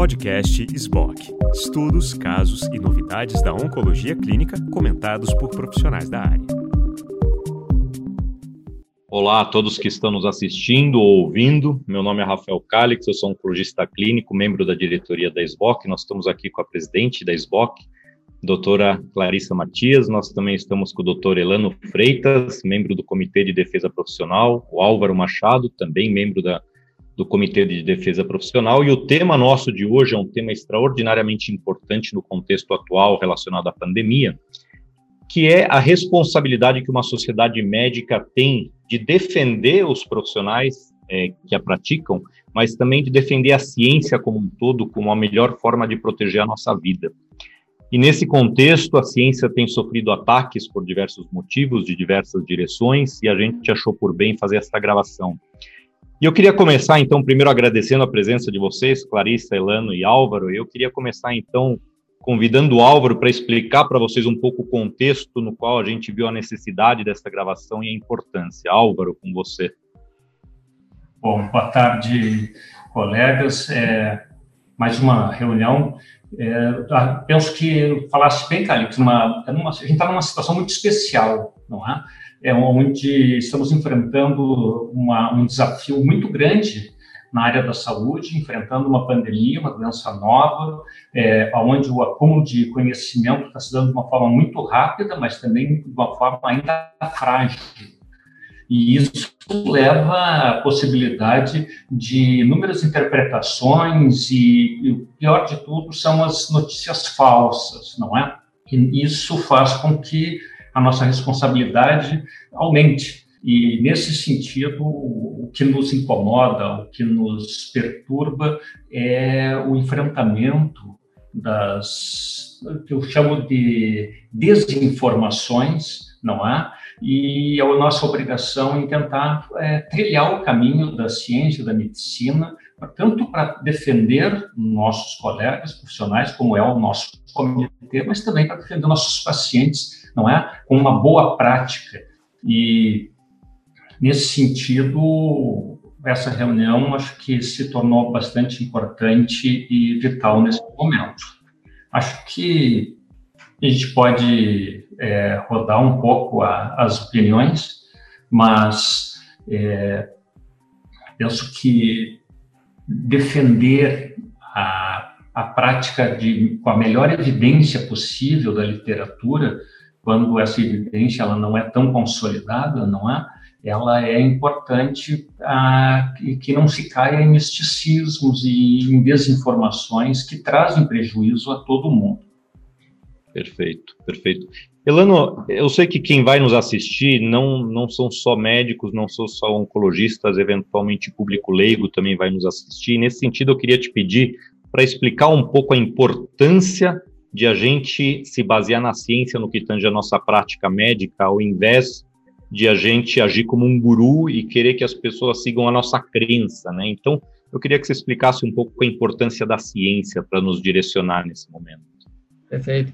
Podcast SBOC. Estudos, casos e novidades da oncologia clínica comentados por profissionais da área. Olá a todos que estão nos assistindo ou ouvindo. Meu nome é Rafael Calix, eu sou oncologista clínico, membro da diretoria da SBOC. Nós estamos aqui com a presidente da SBOC, doutora Clarissa Matias. Nós também estamos com o doutor Elano Freitas, membro do Comitê de Defesa Profissional, o Álvaro Machado, também membro da do Comitê de Defesa Profissional, e o tema nosso de hoje é um tema extraordinariamente importante no contexto atual relacionado à pandemia, que é a responsabilidade que uma sociedade médica tem de defender os profissionais é, que a praticam, mas também de defender a ciência como um todo como a melhor forma de proteger a nossa vida. E nesse contexto, a ciência tem sofrido ataques por diversos motivos, de diversas direções, e a gente achou por bem fazer essa gravação. E eu queria começar, então, primeiro agradecendo a presença de vocês, Clarissa, Elano e Álvaro. Eu queria começar, então, convidando o Álvaro para explicar para vocês um pouco o contexto no qual a gente viu a necessidade dessa gravação e a importância. Álvaro, com você. Bom, boa tarde, colegas. É, mais uma reunião. É, penso que falasse bem, Calix, a gente está numa situação muito especial, não é? é onde estamos enfrentando uma, um desafio muito grande na área da saúde, enfrentando uma pandemia, uma doença nova, é, onde o acúmulo de conhecimento está se dando de uma forma muito rápida, mas também de uma forma ainda frágil. E isso leva à possibilidade de inúmeras interpretações e, e o pior de tudo são as notícias falsas, não é? E isso faz com que a nossa responsabilidade aumente. E, nesse sentido, o que nos incomoda, o que nos perturba é o enfrentamento das que eu chamo de desinformações, não é? E é a nossa obrigação em tentar é, trilhar o caminho da ciência, da medicina, tanto para defender nossos colegas profissionais, como é o nosso comitê, mas também para defender nossos pacientes não é? Com uma boa prática. E, nesse sentido, essa reunião acho que se tornou bastante importante e vital nesse momento. Acho que a gente pode é, rodar um pouco a, as opiniões, mas é, penso que defender a, a prática de, com a melhor evidência possível da literatura quando essa evidência ela não é tão consolidada, não é? Ela é importante ah, que não se caia em misticismos e em desinformações que trazem prejuízo a todo mundo. Perfeito, perfeito. Elano, eu sei que quem vai nos assistir não, não são só médicos, não são só oncologistas, eventualmente público leigo também vai nos assistir. Nesse sentido, eu queria te pedir para explicar um pouco a importância de a gente se basear na ciência no que tange a nossa prática médica, ao invés de a gente agir como um guru e querer que as pessoas sigam a nossa crença, né? Então, eu queria que você explicasse um pouco a importância da ciência para nos direcionar nesse momento. Perfeito.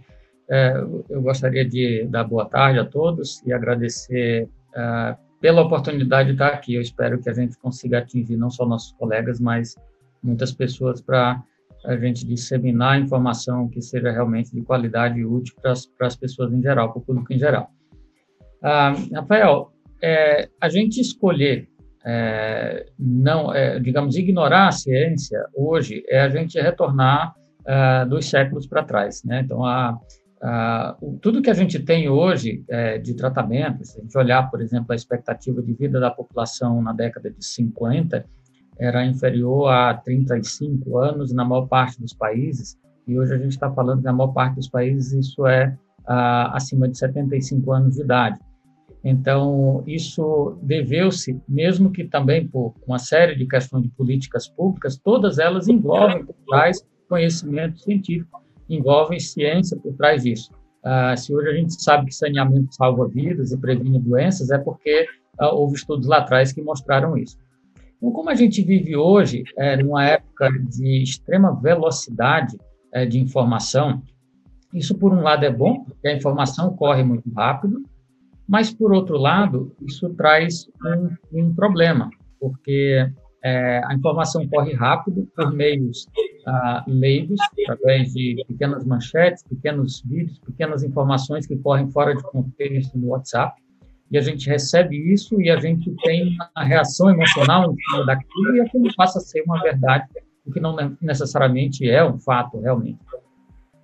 É, eu gostaria de dar boa tarde a todos e agradecer é, pela oportunidade de estar aqui. Eu espero que a gente consiga atingir não só nossos colegas, mas muitas pessoas para a gente disseminar informação que seja realmente de qualidade e útil para as, pessoas em geral, para o público em geral. Ah, Rafael, é, a gente escolher é, não, é, digamos, ignorar a ciência hoje é a gente retornar ah, dos séculos para trás, né? Então, a, a, o, tudo que a gente tem hoje é, de tratamento, se a gente olhar, por exemplo, a expectativa de vida da população na década de 50, era inferior a 35 anos na maior parte dos países, e hoje a gente está falando que na maior parte dos países isso é ah, acima de 75 anos de idade. Então, isso deveu-se, mesmo que também por uma série de questões de políticas públicas, todas elas envolvem por trás conhecimento científico, envolvem ciência por trás disso. Ah, se hoje a gente sabe que saneamento salva vidas e previne doenças, é porque ah, houve estudos lá atrás que mostraram isso. Então, como a gente vive hoje, é, numa época de extrema velocidade é, de informação, isso, por um lado, é bom, porque a informação corre muito rápido, mas, por outro lado, isso traz um, um problema, porque é, a informação corre rápido por meios ah, leigos, através de pequenas manchetes, pequenos vídeos, pequenas informações que correm fora de contexto no WhatsApp, e a gente recebe isso e a gente tem uma reação emocional em cima daquilo e aquilo passa a ser uma verdade, o que não necessariamente é um fato realmente.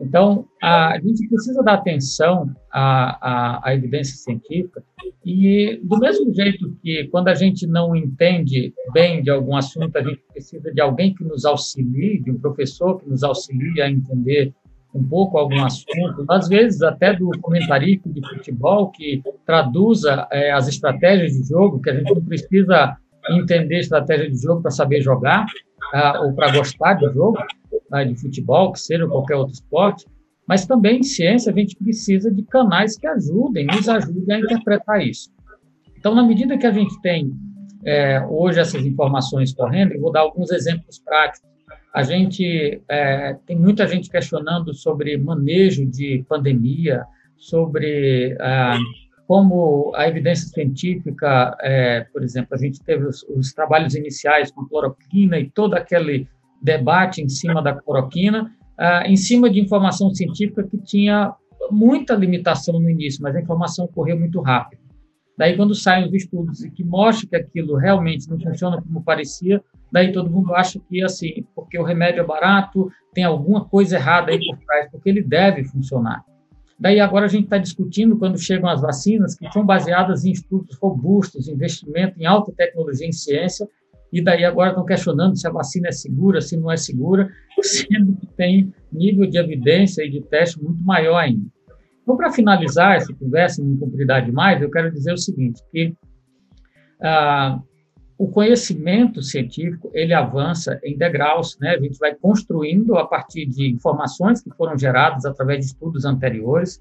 Então, a, gente precisa dar atenção à, à, à, evidência científica e, do mesmo jeito que, quando a gente não entende bem de algum assunto, a gente precisa de alguém que nos auxilie, de um professor que nos auxilie a entender um pouco algum assunto, às vezes até do comentarista de futebol que traduza é, as estratégias de jogo, que a gente não precisa entender estratégia de jogo para saber jogar uh, ou para gostar de jogo, uh, de futebol, que seja qualquer outro esporte, mas também em ciência a gente precisa de canais que ajudem, nos ajudem a interpretar isso. Então, na medida que a gente tem é, hoje essas informações correndo, eu vou dar alguns exemplos práticos a gente é, tem muita gente questionando sobre manejo de pandemia, sobre ah, como a evidência científica, é, por exemplo, a gente teve os, os, trabalhos iniciais com cloroquina e todo aquele debate em cima da cloroquina, ah, em cima de informação científica que tinha muita limitação no início, mas a informação correu muito rápido. Daí, quando saem os estudos e que mostram que aquilo realmente não funciona como parecia, daí todo mundo acha que, assim, porque o remédio é barato, tem alguma coisa errada aí por trás, porque ele deve funcionar. Daí agora a gente está discutindo quando chegam as vacinas, que são baseadas em estudos robustos, investimento em alta tecnologia em ciência, e daí agora estão questionando se a vacina é segura, se não é segura, sendo que tem nível de evidência e de teste muito maior ainda. Então, para finalizar essa conversa, não cumpridade demais, eu quero dizer o seguinte, que ah, o conhecimento científico ele avança em degraus, né? A gente vai construindo a partir de informações que foram geradas através de estudos anteriores.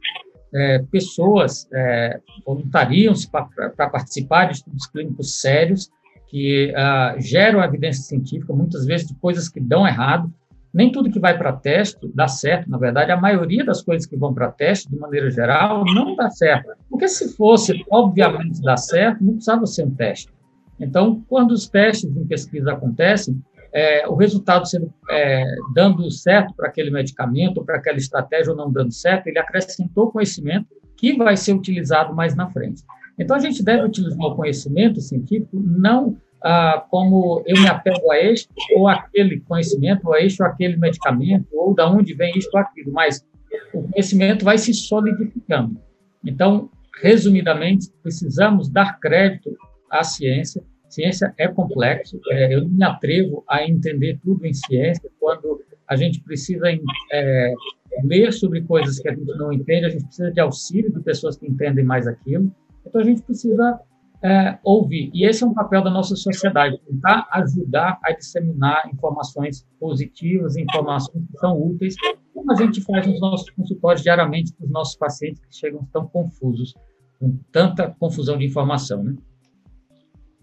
É, pessoas é, voluntariam-se para participar de estudos clínicos sérios que ah, geram evidência científica, muitas vezes de coisas que dão errado. Nem tudo que vai para teste dá certo, na verdade, a maioria das coisas que vão para teste, de maneira geral, não dá certo. Porque se fosse, obviamente, dar certo, não precisava ser um teste. Então, quando os testes em pesquisa acontecem, é, o resultado sendo é, dando certo para aquele medicamento, para aquela estratégia ou não dando certo, ele acrescentou conhecimento que vai ser utilizado mais na frente. Então, a gente deve utilizar o conhecimento científico não ah, como eu me apego a este ou aquele conhecimento, ou a este ou aquele medicamento, ou da onde vem isto ou aquilo, mas o conhecimento vai se solidificando. Então, resumidamente, precisamos dar crédito à ciência Ciência é complexo, é, eu não me atrevo a entender tudo em ciência quando a gente precisa é, ler sobre coisas que a gente não entende, a gente precisa de auxílio de pessoas que entendem mais aquilo, então a gente precisa é, ouvir. E esse é um papel da nossa sociedade, tentar ajudar a disseminar informações positivas, informações que são úteis, como a gente faz nos nossos consultórios diariamente para os nossos pacientes que chegam tão confusos, com tanta confusão de informação, né?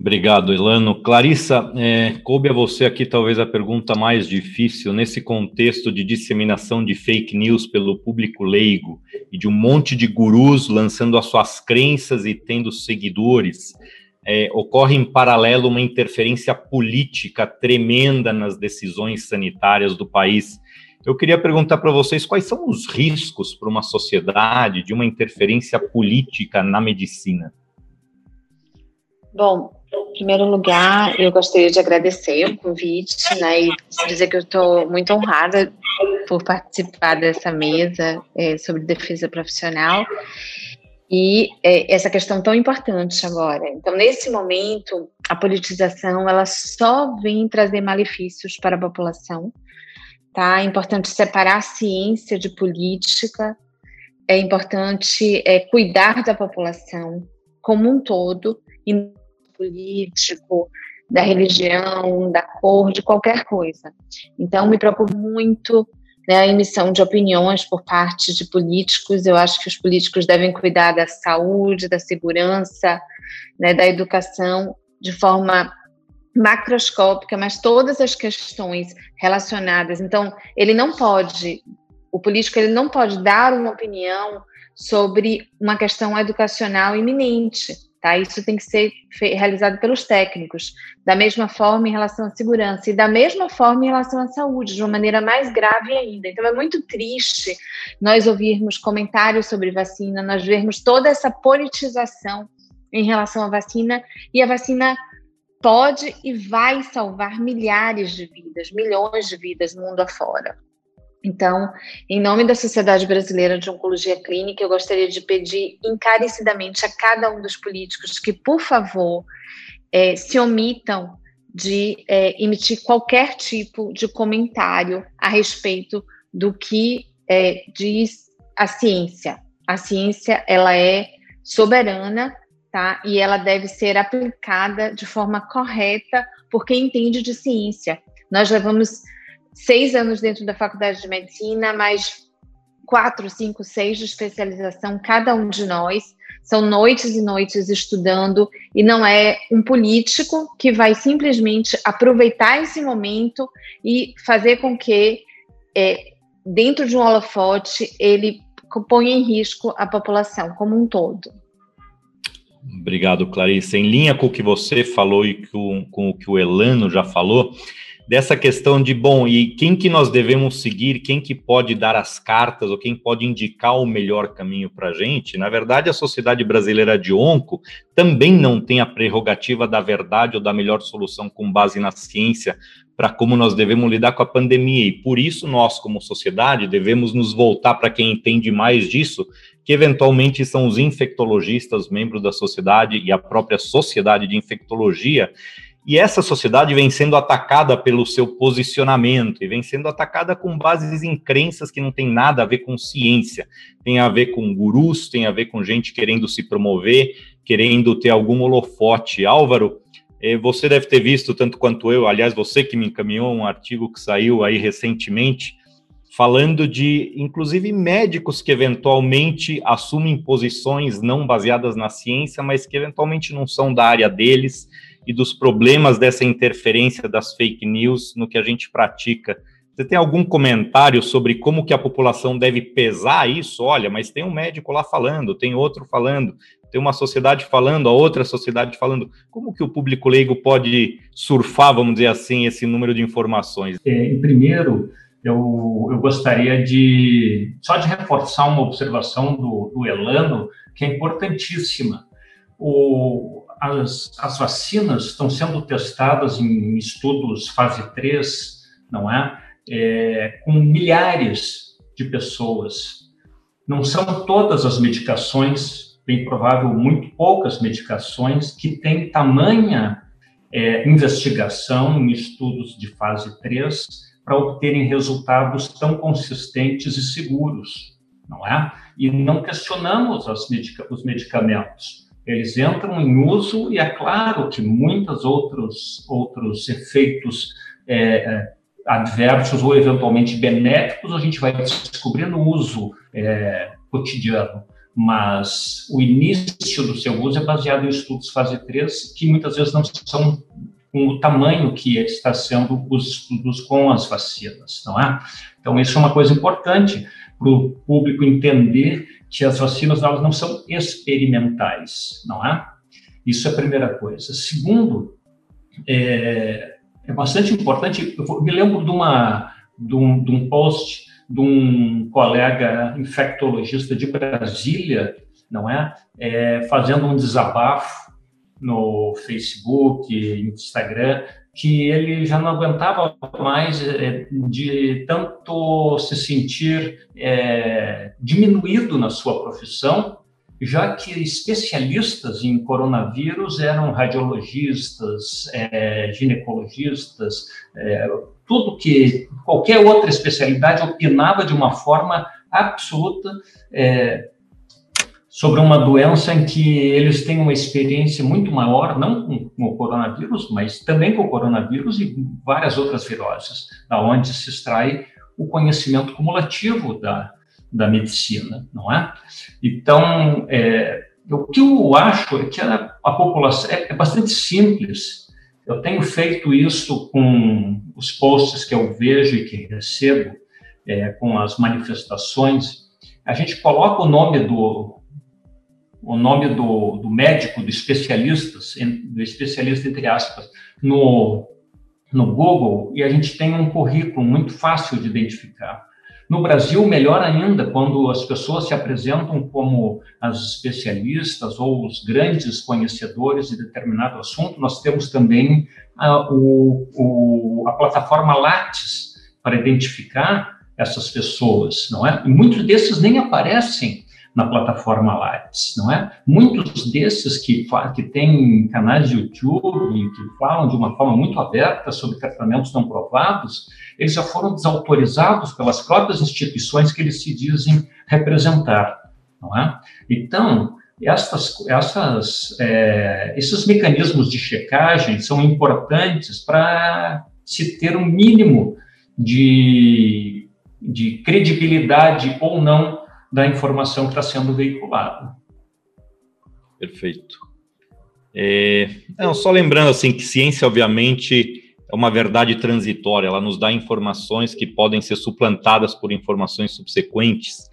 Obrigado, Elano. Clarissa, é, coube a você aqui talvez a pergunta mais difícil nesse contexto de disseminação de fake news pelo público leigo e de um monte de gurus lançando as suas crenças e tendo seguidores. É, ocorre em paralelo uma interferência política tremenda nas decisões sanitárias do país. Eu queria perguntar para vocês quais são os riscos para uma sociedade de uma interferência política na medicina. Bom, em primeiro lugar, eu gostaria de agradecer o convite, né, e dizer que eu estou muito honrada por participar dessa mesa é, sobre defesa profissional e é, essa questão tão importante agora. Então, nesse momento, a politização ela só vem trazer malefícios para a população. Tá? É importante separar ciência de política. É importante é, cuidar da população como um todo e político, da religião, da cor, de qualquer coisa. Então, me preocupa muito né, a emissão de opiniões por parte de políticos. Eu acho que os políticos devem cuidar da saúde, da segurança, né, da educação de forma macroscópica, mas todas as questões relacionadas. Então, ele não pode, o político ele não pode dar uma opinião sobre uma questão educacional iminente Tá? Isso tem que ser realizado pelos técnicos, da mesma forma em relação à segurança e da mesma forma em relação à saúde, de uma maneira mais grave ainda. Então é muito triste nós ouvirmos comentários sobre vacina, nós vermos toda essa politização em relação à vacina e a vacina pode e vai salvar milhares de vidas, milhões de vidas mundo afora. Então, em nome da Sociedade Brasileira de Oncologia Clínica, eu gostaria de pedir encarecidamente a cada um dos políticos que, por favor, é, se omitam de é, emitir qualquer tipo de comentário a respeito do que é, diz a ciência. A ciência ela é soberana, tá? E ela deve ser aplicada de forma correta por quem entende de ciência. Nós levamos seis anos dentro da faculdade de medicina, mais quatro, cinco, seis de especialização, cada um de nós. São noites e noites estudando, e não é um político que vai simplesmente aproveitar esse momento e fazer com que, é, dentro de um holofote, ele ponha em risco a população como um todo. Obrigado, Clarice. Em linha com o que você falou e com, com o que o Elano já falou, dessa questão de, bom, e quem que nós devemos seguir, quem que pode dar as cartas, ou quem pode indicar o melhor caminho para a gente, na verdade, a Sociedade Brasileira de Onco também não tem a prerrogativa da verdade ou da melhor solução com base na ciência para como nós devemos lidar com a pandemia, e por isso nós, como sociedade, devemos nos voltar para quem entende mais disso, que eventualmente são os infectologistas, membros da sociedade e a própria sociedade de infectologia, e essa sociedade vem sendo atacada pelo seu posicionamento e vem sendo atacada com bases em crenças que não tem nada a ver com ciência, tem a ver com gurus, tem a ver com gente querendo se promover, querendo ter algum holofote. Álvaro, eh, você deve ter visto tanto quanto eu, aliás, você que me encaminhou um artigo que saiu aí recentemente, falando de, inclusive, médicos que eventualmente assumem posições não baseadas na ciência, mas que eventualmente não são da área deles e dos problemas dessa interferência das fake news no que a gente pratica. Você tem algum comentário sobre como que a população deve pesar isso? Olha, mas tem um médico lá falando, tem outro falando, tem uma sociedade falando, a outra sociedade falando. Como que o público leigo pode surfar, vamos dizer assim, esse número de informações? É, primeiro, eu, eu gostaria de só de reforçar uma observação do, do Elano, que é importantíssima. O, as, as vacinas estão sendo testadas em estudos fase 3, não é? é? Com milhares de pessoas. Não são todas as medicações, bem provável, muito poucas medicações que têm tamanha é, investigação em estudos de fase 3 para obterem resultados tão consistentes e seguros, não é? E não questionamos medica os medicamentos eles entram em uso e é claro que muitos outros, outros efeitos é, é, adversos ou eventualmente benéficos a gente vai descobrir no uso é, cotidiano, mas o início do seu uso é baseado em estudos fase 3 que muitas vezes não são com o tamanho que está sendo os estudos com as vacinas, não é? Então, isso é uma coisa importante para o público entender que as vacinas elas não são experimentais, não é? Isso é a primeira coisa. Segundo, é, é bastante importante. Eu me lembro de, uma, de, um, de um post de um colega infectologista de Brasília, não é? é fazendo um desabafo no Facebook, Instagram, que ele já não aguentava mais é, de tanto se sentir é, diminuído na sua profissão, já que especialistas em coronavírus eram radiologistas, é, ginecologistas, é, tudo que qualquer outra especialidade opinava de uma forma absoluta sobre uma doença em que eles têm uma experiência muito maior, não com, com, o coronavírus, mas também com o coronavírus e várias outras viroses, da onde se extrai o conhecimento cumulativo da, da medicina, não é? Então, é, o que eu acho é que a, a população é, é bastante simples. Eu tenho feito isso com os posts que eu vejo e que recebo, é, com as manifestações. A gente coloca o nome do, o nome do, do médico, do especialista, do especialista entre aspas, no, no Google, e a gente tem um currículo muito fácil de identificar. No Brasil, melhor ainda, quando as pessoas se apresentam como as especialistas ou os grandes conhecedores de determinado assunto, nós temos também a, o, o, a plataforma Lattes para identificar essas pessoas, não é? E muitos desses nem aparecem na plataforma Lattes, não é? Muitos desses que, que têm canais de YouTube, que falam de uma forma muito aberta sobre tratamentos não provados, eles já foram desautorizados pelas próprias instituições que eles se dizem representar, não é? Então, essas, essas, é, esses mecanismos de checagem são importantes para se ter um mínimo de, de credibilidade ou não da informação que está sendo veiculada. Perfeito. É, não, só lembrando assim que ciência, obviamente, é uma verdade transitória, ela nos dá informações que podem ser suplantadas por informações subsequentes.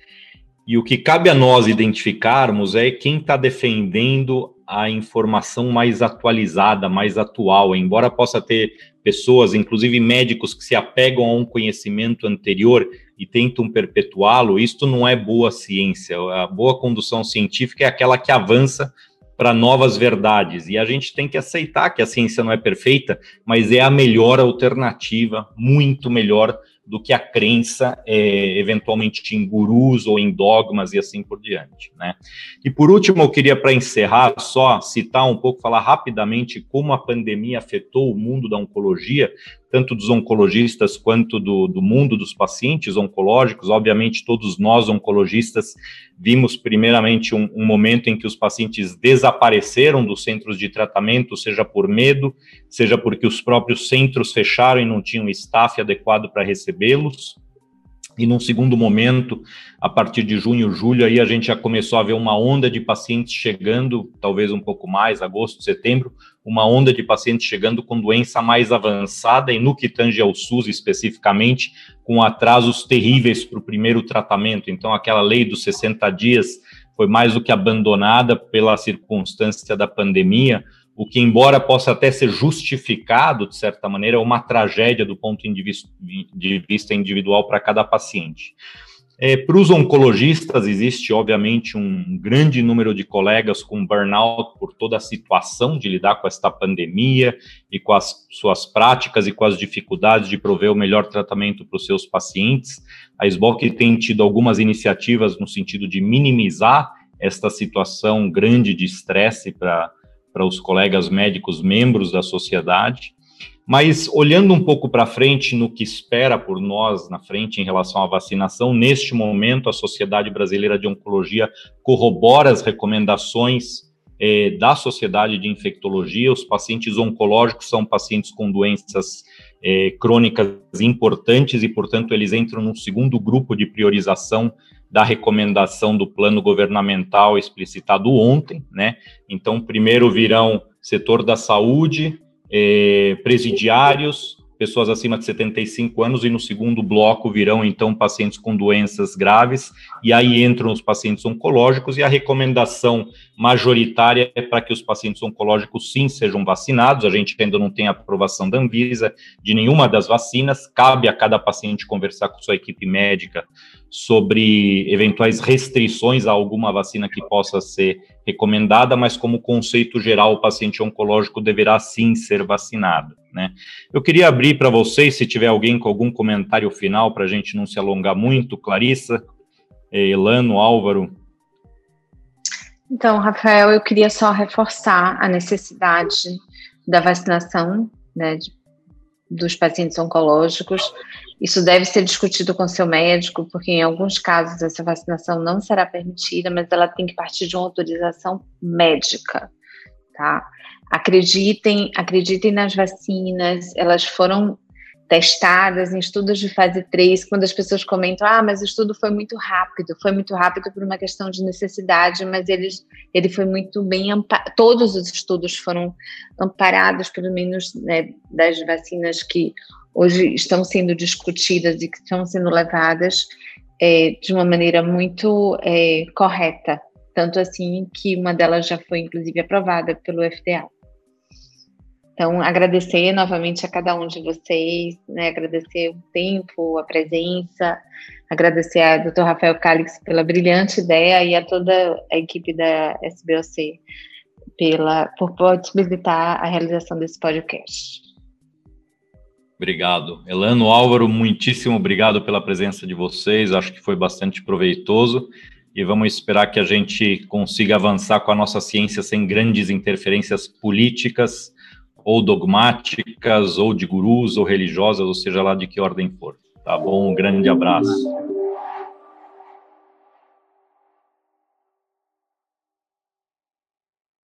E o que cabe a nós identificarmos é quem está defendendo a informação mais atualizada, mais atual, embora possa ter pessoas, inclusive médicos, que se apegam a um conhecimento anterior e tentam perpetuá-lo, isto não é boa ciência. A boa condução científica é aquela que avança para novas verdades. E a gente tem que aceitar que a ciência não é perfeita, mas é a melhor alternativa, muito melhor do que a crença, é, eventualmente em gurus ou em dogmas e assim por diante. Né? E por último, eu queria, para encerrar, só citar um pouco, falar rapidamente como a pandemia afetou o mundo da oncologia, tanto dos oncologistas quanto do, do mundo dos pacientes oncológicos. Obviamente, todos nós oncologistas vimos primeiramente um, um, momento em que os pacientes desapareceram dos centros de tratamento, seja por medo, seja porque os próprios centros fecharam e não tinham staff adequado para recebê-los. E num segundo momento, a partir de junho, julho, aí a gente já começou a ver uma onda de pacientes chegando, talvez um pouco mais, agosto, setembro, uma onda de pacientes chegando com doença mais avançada e no que tange ao SUS especificamente, com atrasos terríveis para o primeiro tratamento. Então, aquela lei dos 60 dias foi mais do que abandonada pela circunstância da pandemia, o que, embora possa até ser justificado, de certa maneira, é uma tragédia do ponto de vista individual para cada paciente. É, para os oncologistas, existe, obviamente, um grande número de colegas com burnout por toda a situação de lidar com esta pandemia e com as suas práticas e com as dificuldades de prover o melhor tratamento para os seus pacientes. A SBOC tem tido algumas iniciativas no sentido de minimizar esta situação grande de estresse para para os colegas médicos membros da sociedade. Mas olhando um pouco para frente no que espera por nós na frente em relação à vacinação, neste momento a Sociedade Brasileira de Oncologia corrobora as recomendações eh, da Sociedade de Infectologia. Os pacientes oncológicos são pacientes com doenças eh, crônicas importantes e, portanto, eles entram no segundo grupo de priorização da recomendação do plano governamental explicitado ontem, né? Então, primeiro virão setor da saúde, eh, presidiários, pessoas acima de 75 anos, e no segundo bloco virão, então, pacientes com doenças graves, e aí entram os pacientes oncológicos, e a recomendação majoritária é para que os pacientes oncológicos, sim, sejam vacinados, a gente ainda não tem aprovação da Anvisa de nenhuma das vacinas, cabe a cada paciente conversar com sua equipe médica sobre eventuais restrições a alguma vacina que possa ser recomendada, mas como conceito geral, o paciente oncológico deverá sim ser vacinado. Né? Eu queria abrir para vocês, se tiver alguém com algum comentário final, para a gente não se alongar muito, Clarissa, Elano, Álvaro. Então, Rafael, eu queria só reforçar a necessidade da vacinação né, de, dos pacientes oncológicos. Isso deve ser discutido com seu médico, porque em alguns casos essa vacinação não será permitida, mas ela tem que partir de uma autorização médica, tá? Acreditem, acreditem nas vacinas, elas foram testadas em estudos de fase 3, quando as pessoas comentam, ah, mas o estudo foi muito rápido, foi muito rápido por uma questão de necessidade, mas ele foi muito bem, todos os estudos foram amparados, pelo menos né, das vacinas que hoje estão sendo discutidas e que estão sendo levadas é, de uma maneira muito é, correta, tanto assim que uma delas já foi, inclusive, aprovada pelo FDA. Então, agradecer novamente a cada um de vocês, né, agradecer o tempo, a presença, agradecer a Dr. Rafael Calix pela brilhante ideia e a toda a equipe da SBOC pela, por possibilitar a realização desse podcast. Obrigado. Elano, Álvaro, muitíssimo obrigado pela presença de vocês, acho que foi bastante proveitoso e vamos esperar que a gente consiga avançar com a nossa ciência sem grandes interferências políticas ou dogmáticas, ou de gurus, ou religiosas, ou seja lá de que ordem for. Tá bom? Um grande abraço.